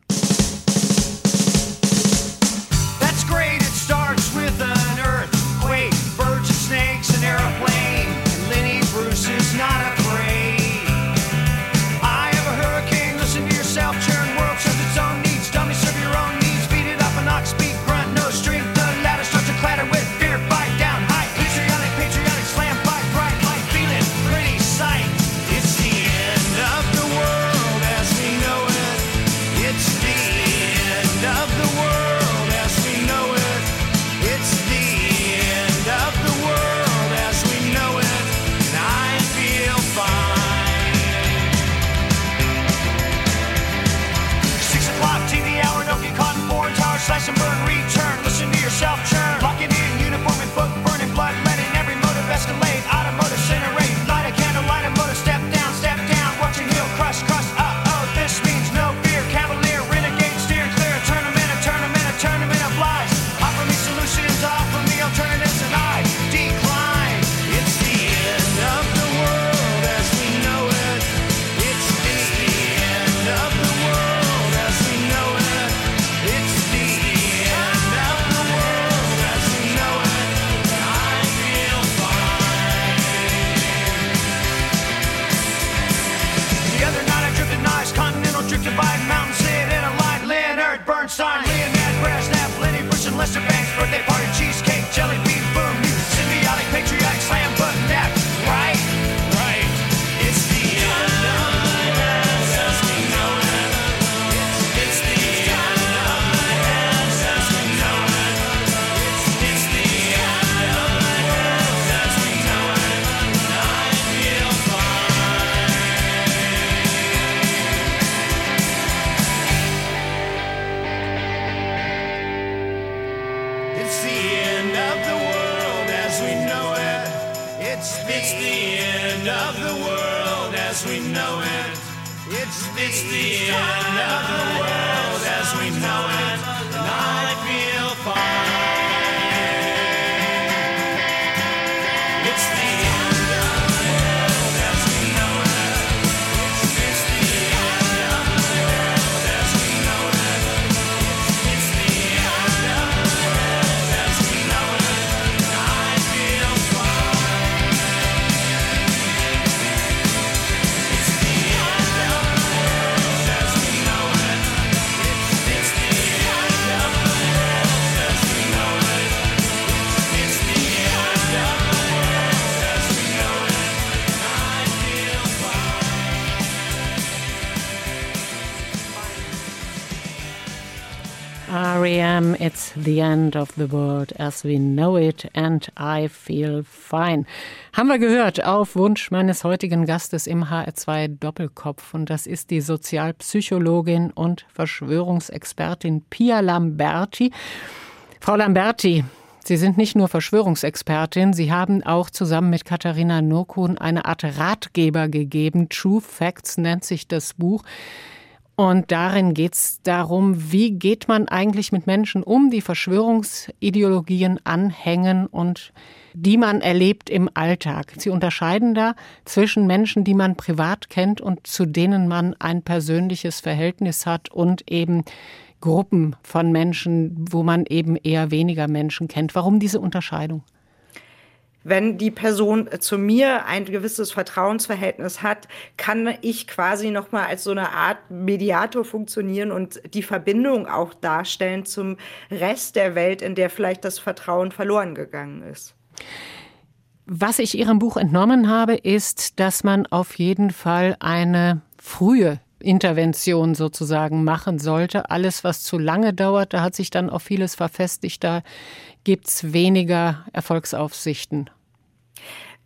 The end of the world as we know it and I feel fine. Haben wir gehört auf Wunsch meines heutigen Gastes im HR2 Doppelkopf und das ist die Sozialpsychologin und Verschwörungsexpertin Pia Lamberti. Frau Lamberti, Sie sind nicht nur Verschwörungsexpertin, Sie haben auch zusammen mit Katharina Nurkun eine Art Ratgeber gegeben. True Facts nennt sich das Buch. Und darin geht es darum, wie geht man eigentlich mit Menschen um, die Verschwörungsideologien anhängen und die man erlebt im Alltag. Sie unterscheiden da zwischen Menschen, die man privat kennt und zu denen man ein persönliches Verhältnis hat und eben Gruppen von Menschen, wo man eben eher weniger Menschen kennt. Warum diese Unterscheidung? Wenn die Person zu mir ein gewisses Vertrauensverhältnis hat, kann ich quasi noch mal als so eine Art Mediator funktionieren und die Verbindung auch darstellen zum Rest der Welt, in der vielleicht das Vertrauen verloren gegangen ist. Was ich Ihrem Buch entnommen habe, ist, dass man auf jeden Fall eine frühe Intervention sozusagen machen sollte. Alles, was zu lange dauert, da hat sich dann auch vieles verfestigt, da gibt es weniger Erfolgsaufsichten.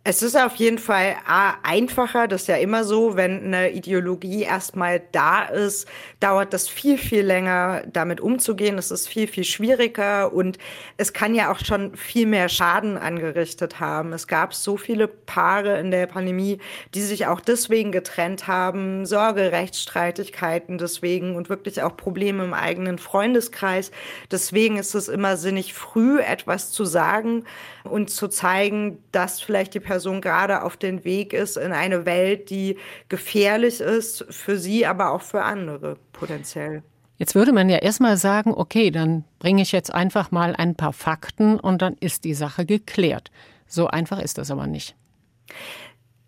Es ist auf jeden Fall A, einfacher, das ist ja immer so, wenn eine Ideologie erstmal da ist, dauert das viel, viel länger, damit umzugehen. Es ist viel, viel schwieriger und es kann ja auch schon viel mehr Schaden angerichtet haben. Es gab so viele Paare in der Pandemie, die sich auch deswegen getrennt haben, Sorge, Rechtsstreitigkeiten deswegen und wirklich auch Probleme im eigenen Freundeskreis. Deswegen ist es immer sinnig, früh etwas zu sagen und zu zeigen, dass vielleicht die Person gerade auf den Weg ist in eine Welt, die gefährlich ist für sie, aber auch für andere potenziell. Jetzt würde man ja erstmal sagen, okay, dann bringe ich jetzt einfach mal ein paar Fakten und dann ist die Sache geklärt. So einfach ist das aber nicht.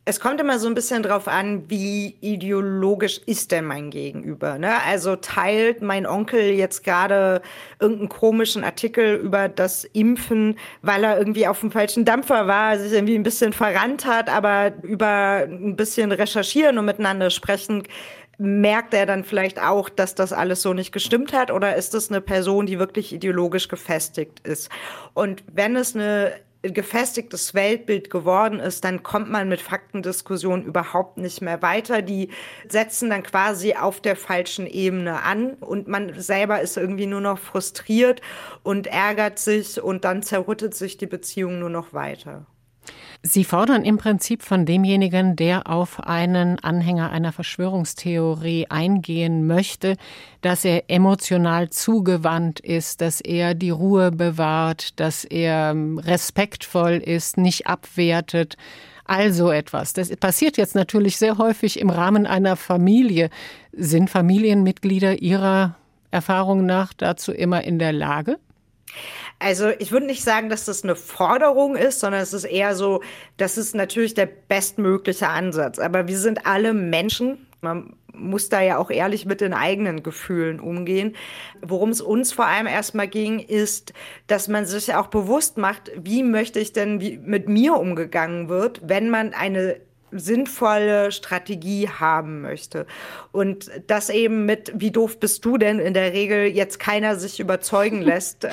Es kommt immer so ein bisschen drauf an, wie ideologisch ist denn mein Gegenüber. Ne? Also teilt mein Onkel jetzt gerade irgendeinen komischen Artikel über das Impfen, weil er irgendwie auf dem falschen Dampfer war, sich irgendwie ein bisschen verrannt hat, aber über ein bisschen recherchieren und miteinander sprechen, merkt er dann vielleicht auch, dass das alles so nicht gestimmt hat? Oder ist es eine Person, die wirklich ideologisch gefestigt ist? Und wenn es eine gefestigtes Weltbild geworden ist, dann kommt man mit Faktendiskussionen überhaupt nicht mehr weiter. Die setzen dann quasi auf der falschen Ebene an und man selber ist irgendwie nur noch frustriert und ärgert sich und dann zerrüttet sich die Beziehung nur noch weiter. Sie fordern im Prinzip von demjenigen, der auf einen Anhänger einer Verschwörungstheorie eingehen möchte, dass er emotional zugewandt ist, dass er die Ruhe bewahrt, dass er respektvoll ist, nicht abwertet. Also etwas. Das passiert jetzt natürlich sehr häufig im Rahmen einer Familie. Sind Familienmitglieder Ihrer Erfahrung nach dazu immer in der Lage? Also ich würde nicht sagen, dass das eine Forderung ist, sondern es ist eher so, das ist natürlich der bestmögliche Ansatz. Aber wir sind alle Menschen. Man muss da ja auch ehrlich mit den eigenen Gefühlen umgehen. Worum es uns vor allem erstmal ging, ist, dass man sich auch bewusst macht, wie möchte ich denn, wie mit mir umgegangen wird, wenn man eine sinnvolle Strategie haben möchte. Und das eben mit, wie doof bist du denn, in der Regel jetzt keiner sich überzeugen (laughs) lässt,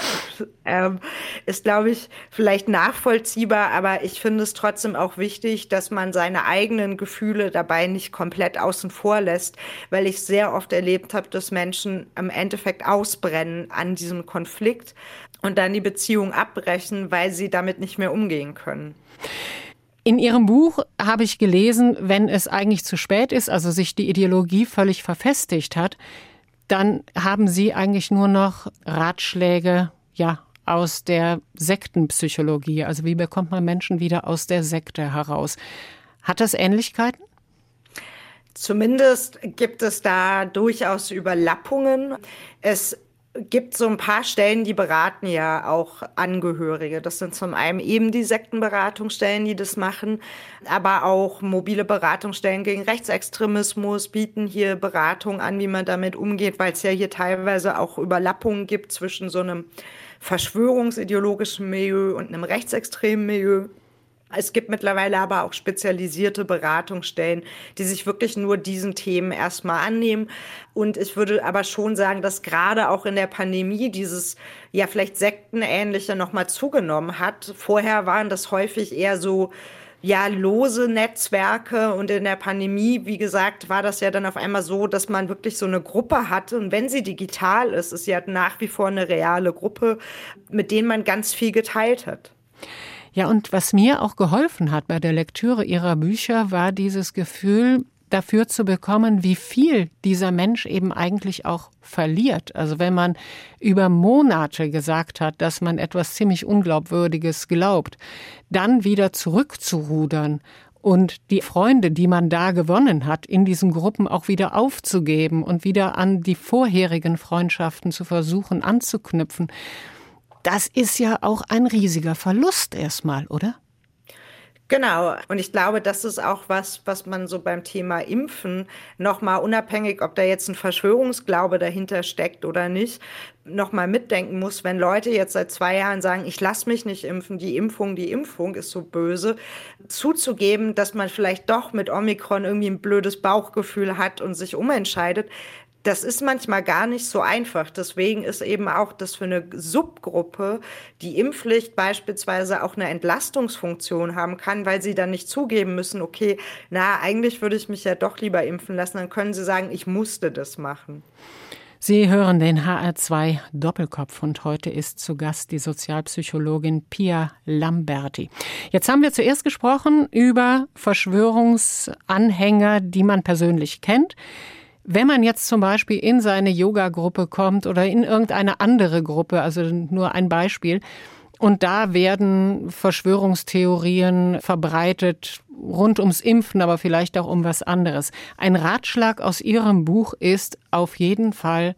ähm, ist, glaube ich, vielleicht nachvollziehbar, aber ich finde es trotzdem auch wichtig, dass man seine eigenen Gefühle dabei nicht komplett außen vor lässt, weil ich sehr oft erlebt habe, dass Menschen im Endeffekt ausbrennen an diesem Konflikt und dann die Beziehung abbrechen, weil sie damit nicht mehr umgehen können. In Ihrem Buch habe ich gelesen, wenn es eigentlich zu spät ist, also sich die Ideologie völlig verfestigt hat, dann haben Sie eigentlich nur noch Ratschläge, ja, aus der Sektenpsychologie. Also wie bekommt man Menschen wieder aus der Sekte heraus? Hat das Ähnlichkeiten? Zumindest gibt es da durchaus Überlappungen. Es gibt so ein paar Stellen, die beraten ja auch Angehörige. Das sind zum einen eben die Sektenberatungsstellen, die das machen, aber auch mobile Beratungsstellen gegen Rechtsextremismus bieten hier Beratung an, wie man damit umgeht, weil es ja hier teilweise auch Überlappungen gibt zwischen so einem verschwörungsideologischen Milieu und einem rechtsextremen Milieu. Es gibt mittlerweile aber auch spezialisierte Beratungsstellen, die sich wirklich nur diesen Themen erstmal annehmen. Und ich würde aber schon sagen, dass gerade auch in der Pandemie dieses ja vielleicht sektenähnliche nochmal zugenommen hat. Vorher waren das häufig eher so ja lose Netzwerke und in der Pandemie, wie gesagt, war das ja dann auf einmal so, dass man wirklich so eine Gruppe hatte und wenn sie digital ist, ist sie halt nach wie vor eine reale Gruppe, mit denen man ganz viel geteilt hat. Ja, und was mir auch geholfen hat bei der Lektüre ihrer Bücher, war dieses Gefühl, dafür zu bekommen, wie viel dieser Mensch eben eigentlich auch verliert. Also wenn man über Monate gesagt hat, dass man etwas ziemlich Unglaubwürdiges glaubt, dann wieder zurückzurudern und die Freunde, die man da gewonnen hat, in diesen Gruppen auch wieder aufzugeben und wieder an die vorherigen Freundschaften zu versuchen anzuknüpfen, das ist ja auch ein riesiger Verlust erstmal, oder? Genau. Und ich glaube, das ist auch was, was man so beim Thema Impfen nochmal unabhängig, ob da jetzt ein Verschwörungsglaube dahinter steckt oder nicht, nochmal mitdenken muss, wenn Leute jetzt seit zwei Jahren sagen, ich lasse mich nicht impfen, die Impfung, die Impfung ist so böse, zuzugeben, dass man vielleicht doch mit Omikron irgendwie ein blödes Bauchgefühl hat und sich umentscheidet, das ist manchmal gar nicht so einfach. Deswegen ist eben auch das für eine Subgruppe die Impfpflicht beispielsweise auch eine Entlastungsfunktion haben kann, weil sie dann nicht zugeben müssen, okay, na, eigentlich würde ich mich ja doch lieber impfen lassen. Dann können sie sagen, ich musste das machen. Sie hören den HR2 Doppelkopf und heute ist zu Gast die Sozialpsychologin Pia Lamberti. Jetzt haben wir zuerst gesprochen über Verschwörungsanhänger, die man persönlich kennt. Wenn man jetzt zum Beispiel in seine Yoga-Gruppe kommt oder in irgendeine andere Gruppe, also nur ein Beispiel, und da werden Verschwörungstheorien verbreitet rund ums Impfen, aber vielleicht auch um was anderes. Ein Ratschlag aus Ihrem Buch ist auf jeden Fall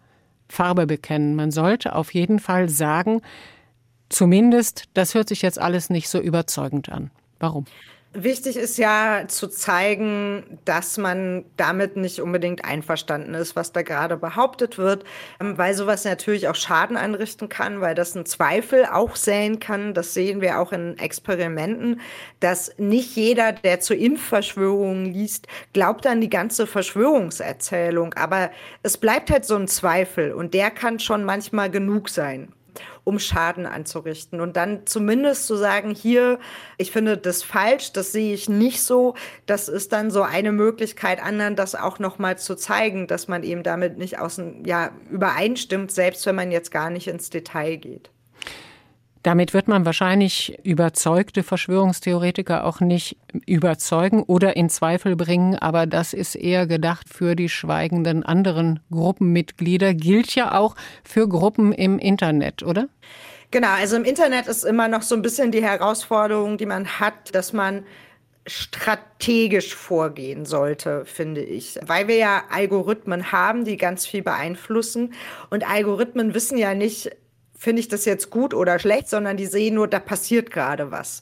Farbe bekennen. Man sollte auf jeden Fall sagen, zumindest, das hört sich jetzt alles nicht so überzeugend an. Warum? Wichtig ist ja zu zeigen, dass man damit nicht unbedingt einverstanden ist, was da gerade behauptet wird, ähm, weil sowas natürlich auch Schaden anrichten kann, weil das einen Zweifel auch säen kann. Das sehen wir auch in Experimenten, dass nicht jeder, der zu Impfverschwörungen liest, glaubt an die ganze Verschwörungserzählung. Aber es bleibt halt so ein Zweifel und der kann schon manchmal genug sein um Schaden anzurichten. Und dann zumindest zu sagen, hier, ich finde das falsch, das sehe ich nicht so. Das ist dann so eine Möglichkeit, anderen das auch nochmal zu zeigen, dass man eben damit nicht außen, ja, übereinstimmt, selbst wenn man jetzt gar nicht ins Detail geht. Damit wird man wahrscheinlich überzeugte Verschwörungstheoretiker auch nicht überzeugen oder in Zweifel bringen, aber das ist eher gedacht für die schweigenden anderen Gruppenmitglieder, gilt ja auch für Gruppen im Internet, oder? Genau, also im Internet ist immer noch so ein bisschen die Herausforderung, die man hat, dass man strategisch vorgehen sollte, finde ich. Weil wir ja Algorithmen haben, die ganz viel beeinflussen. Und Algorithmen wissen ja nicht, finde ich das jetzt gut oder schlecht, sondern die sehen nur, da passiert gerade was.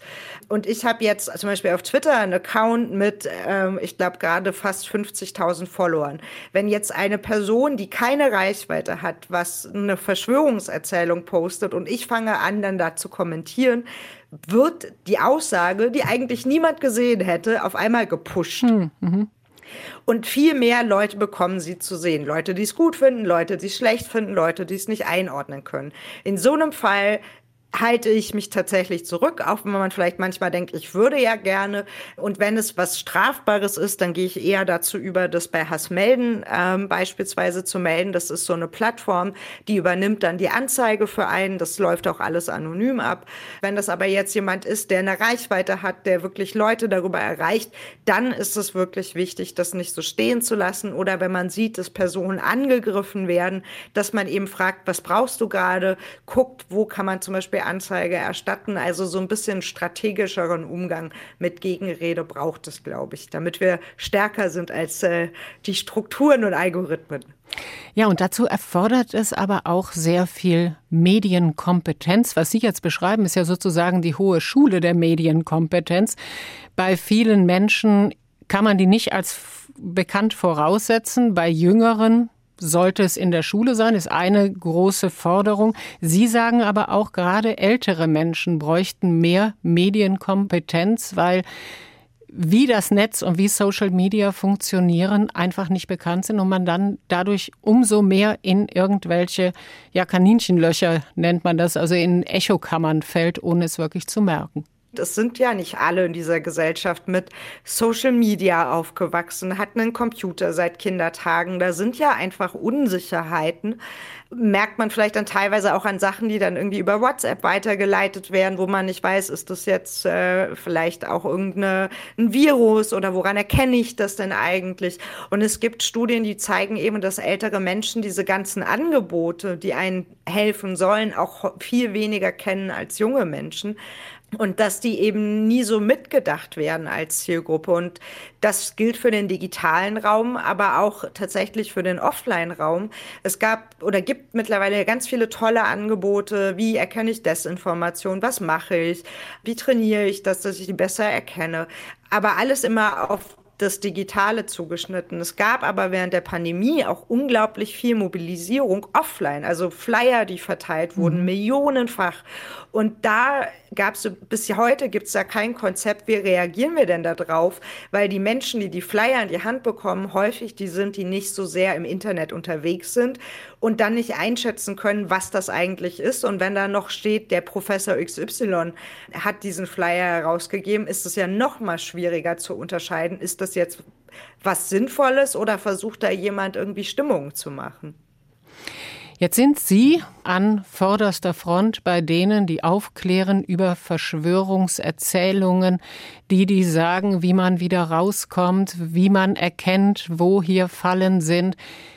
Und ich habe jetzt zum Beispiel auf Twitter einen Account mit, ähm, ich glaube, gerade fast 50.000 Followern. Wenn jetzt eine Person, die keine Reichweite hat, was eine Verschwörungserzählung postet und ich fange an, dann da zu kommentieren, wird die Aussage, die eigentlich niemand gesehen hätte, auf einmal gepusht. Hm, mhm. Und viel mehr Leute bekommen sie zu sehen. Leute, die es gut finden, Leute, die es schlecht finden, Leute, die es nicht einordnen können. In so einem Fall halte ich mich tatsächlich zurück, auch wenn man vielleicht manchmal denkt, ich würde ja gerne. Und wenn es was Strafbares ist, dann gehe ich eher dazu über, das bei Hassmelden ähm, beispielsweise zu melden. Das ist so eine Plattform, die übernimmt dann die Anzeige für einen. Das läuft auch alles anonym ab. Wenn das aber jetzt jemand ist, der eine Reichweite hat, der wirklich Leute darüber erreicht, dann ist es wirklich wichtig, das nicht so stehen zu lassen. Oder wenn man sieht, dass Personen angegriffen werden, dass man eben fragt, was brauchst du gerade? Guckt, wo kann man zum Beispiel Anzeige erstatten. Also so ein bisschen strategischeren Umgang mit Gegenrede braucht es, glaube ich, damit wir stärker sind als äh, die Strukturen und Algorithmen. Ja, und dazu erfordert es aber auch sehr viel Medienkompetenz. Was Sie jetzt beschreiben, ist ja sozusagen die hohe Schule der Medienkompetenz. Bei vielen Menschen kann man die nicht als bekannt voraussetzen. Bei Jüngeren sollte es in der Schule sein, ist eine große Forderung. Sie sagen aber auch, gerade ältere Menschen bräuchten mehr Medienkompetenz, weil wie das Netz und wie Social Media funktionieren, einfach nicht bekannt sind und man dann dadurch umso mehr in irgendwelche, ja, Kaninchenlöcher nennt man das, also in Echokammern fällt, ohne es wirklich zu merken. Das sind ja nicht alle in dieser Gesellschaft mit Social Media aufgewachsen, hatten einen Computer seit Kindertagen. Da sind ja einfach Unsicherheiten. Merkt man vielleicht dann teilweise auch an Sachen, die dann irgendwie über WhatsApp weitergeleitet werden, wo man nicht weiß, ist das jetzt äh, vielleicht auch irgendein Virus oder woran erkenne ich das denn eigentlich? Und es gibt Studien, die zeigen eben, dass ältere Menschen diese ganzen Angebote, die einen helfen sollen, auch viel weniger kennen als junge Menschen und dass die eben nie so mitgedacht werden als Zielgruppe. Und das gilt für den digitalen Raum, aber auch tatsächlich für den Offline-Raum. Es gab oder gibt mittlerweile ganz viele tolle Angebote. Wie erkenne ich Desinformation? Was mache ich? Wie trainiere ich das, dass ich die besser erkenne? Aber alles immer auf das Digitale zugeschnitten. Es gab aber während der Pandemie auch unglaublich viel Mobilisierung offline, also Flyer, die verteilt wurden, mhm. millionenfach. Und da gab es bis heute gibt es da kein Konzept, wie reagieren wir denn darauf? Weil die Menschen, die die Flyer in die Hand bekommen, häufig die sind, die nicht so sehr im Internet unterwegs sind und dann nicht einschätzen können, was das eigentlich ist. Und wenn da noch steht, der Professor XY hat diesen Flyer herausgegeben, ist es ja noch mal schwieriger zu unterscheiden, ist das jetzt was Sinnvolles oder versucht da jemand irgendwie Stimmung zu machen? Jetzt sind Sie an vorderster Front bei denen, die aufklären über Verschwörungserzählungen, die die sagen, wie man wieder rauskommt, wie man erkennt, wo hier Fallen sind.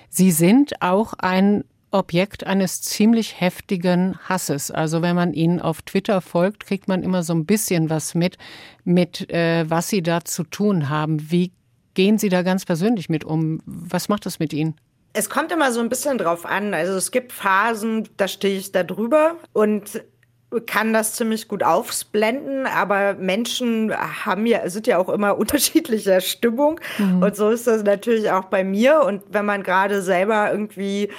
Sie sind auch ein Objekt eines ziemlich heftigen Hasses. Also wenn man ihnen auf Twitter folgt, kriegt man immer so ein bisschen was mit, mit äh, was sie da zu tun haben. Wie gehen Sie da ganz persönlich mit um? Was macht das mit Ihnen? Es kommt immer so ein bisschen drauf an. Also es gibt Phasen, da stehe ich da drüber und kann das ziemlich gut aufblenden, aber Menschen haben ja, sind ja auch immer (laughs) unterschiedlicher Stimmung. Mhm. Und so ist das natürlich auch bei mir. Und wenn man gerade selber irgendwie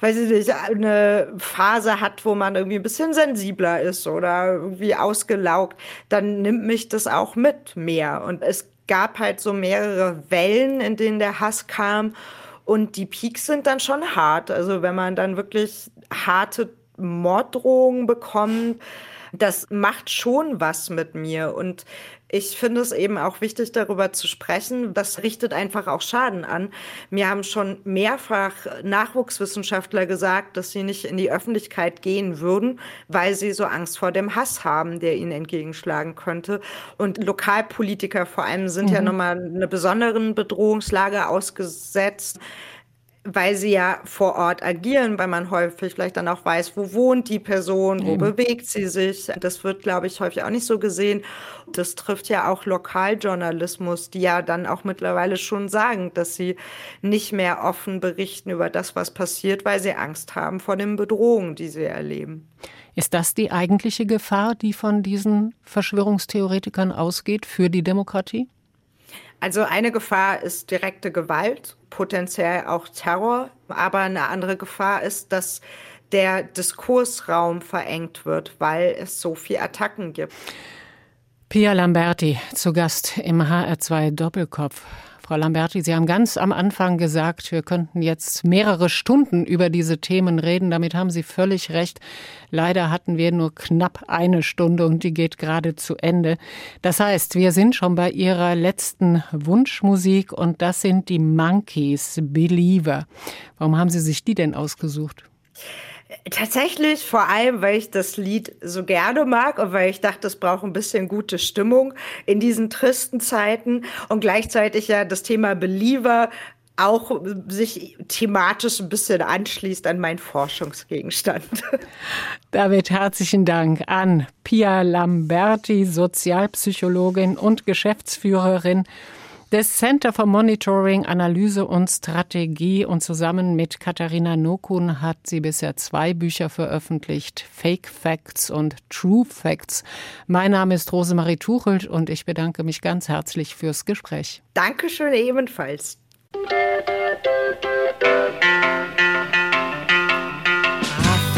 weiß ich nicht, eine Phase hat, wo man irgendwie ein bisschen sensibler ist oder irgendwie ausgelaugt, dann nimmt mich das auch mit mehr. Und es gab halt so mehrere Wellen, in denen der Hass kam. Und die Peaks sind dann schon hart. Also wenn man dann wirklich harte Morddrohungen bekommt, das macht schon was mit mir. Und ich finde es eben auch wichtig, darüber zu sprechen. Das richtet einfach auch Schaden an. Mir haben schon mehrfach Nachwuchswissenschaftler gesagt, dass sie nicht in die Öffentlichkeit gehen würden, weil sie so Angst vor dem Hass haben, der ihnen entgegenschlagen könnte. Und Lokalpolitiker vor allem sind mhm. ja nochmal eine besonderen Bedrohungslage ausgesetzt weil sie ja vor Ort agieren, weil man häufig vielleicht dann auch weiß, wo wohnt die Person, wo Eben. bewegt sie sich. Das wird, glaube ich, häufig auch nicht so gesehen. Das trifft ja auch Lokaljournalismus, die ja dann auch mittlerweile schon sagen, dass sie nicht mehr offen berichten über das, was passiert, weil sie Angst haben vor den Bedrohungen, die sie erleben. Ist das die eigentliche Gefahr, die von diesen Verschwörungstheoretikern ausgeht für die Demokratie? Also eine Gefahr ist direkte Gewalt, potenziell auch Terror, aber eine andere Gefahr ist, dass der Diskursraum verengt wird, weil es so viele Attacken gibt. Pia Lamberti zu Gast im HR2 Doppelkopf. Frau Lamberti, Sie haben ganz am Anfang gesagt, wir könnten jetzt mehrere Stunden über diese Themen reden. Damit haben Sie völlig recht. Leider hatten wir nur knapp eine Stunde und die geht gerade zu Ende. Das heißt, wir sind schon bei Ihrer letzten Wunschmusik und das sind die Monkeys, Believer. Warum haben Sie sich die denn ausgesucht? Tatsächlich vor allem, weil ich das Lied so gerne mag und weil ich dachte, es braucht ein bisschen gute Stimmung in diesen tristen Zeiten und gleichzeitig ja das Thema Believer auch sich thematisch ein bisschen anschließt an meinen Forschungsgegenstand. (laughs) David, herzlichen Dank an Pia Lamberti, Sozialpsychologin und Geschäftsführerin des Center for Monitoring, Analyse und Strategie. Und zusammen mit Katharina Nokun hat sie bisher zwei Bücher veröffentlicht, Fake Facts und True Facts. Mein Name ist Rosemarie Tuchelt und ich bedanke mich ganz herzlich fürs Gespräch. Dankeschön ebenfalls. I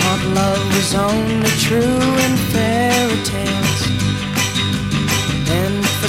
thought love was only true in fairy tales.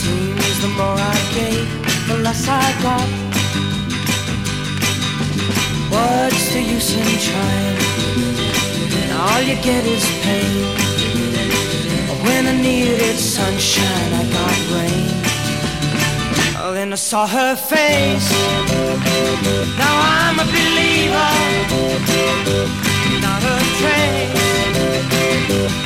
Seems the more I gave, the less I got. What's the use in trying? And all you get is pain. When I needed sunshine, I got rain. Oh, then I saw her face. Now I'm a believer, not a trace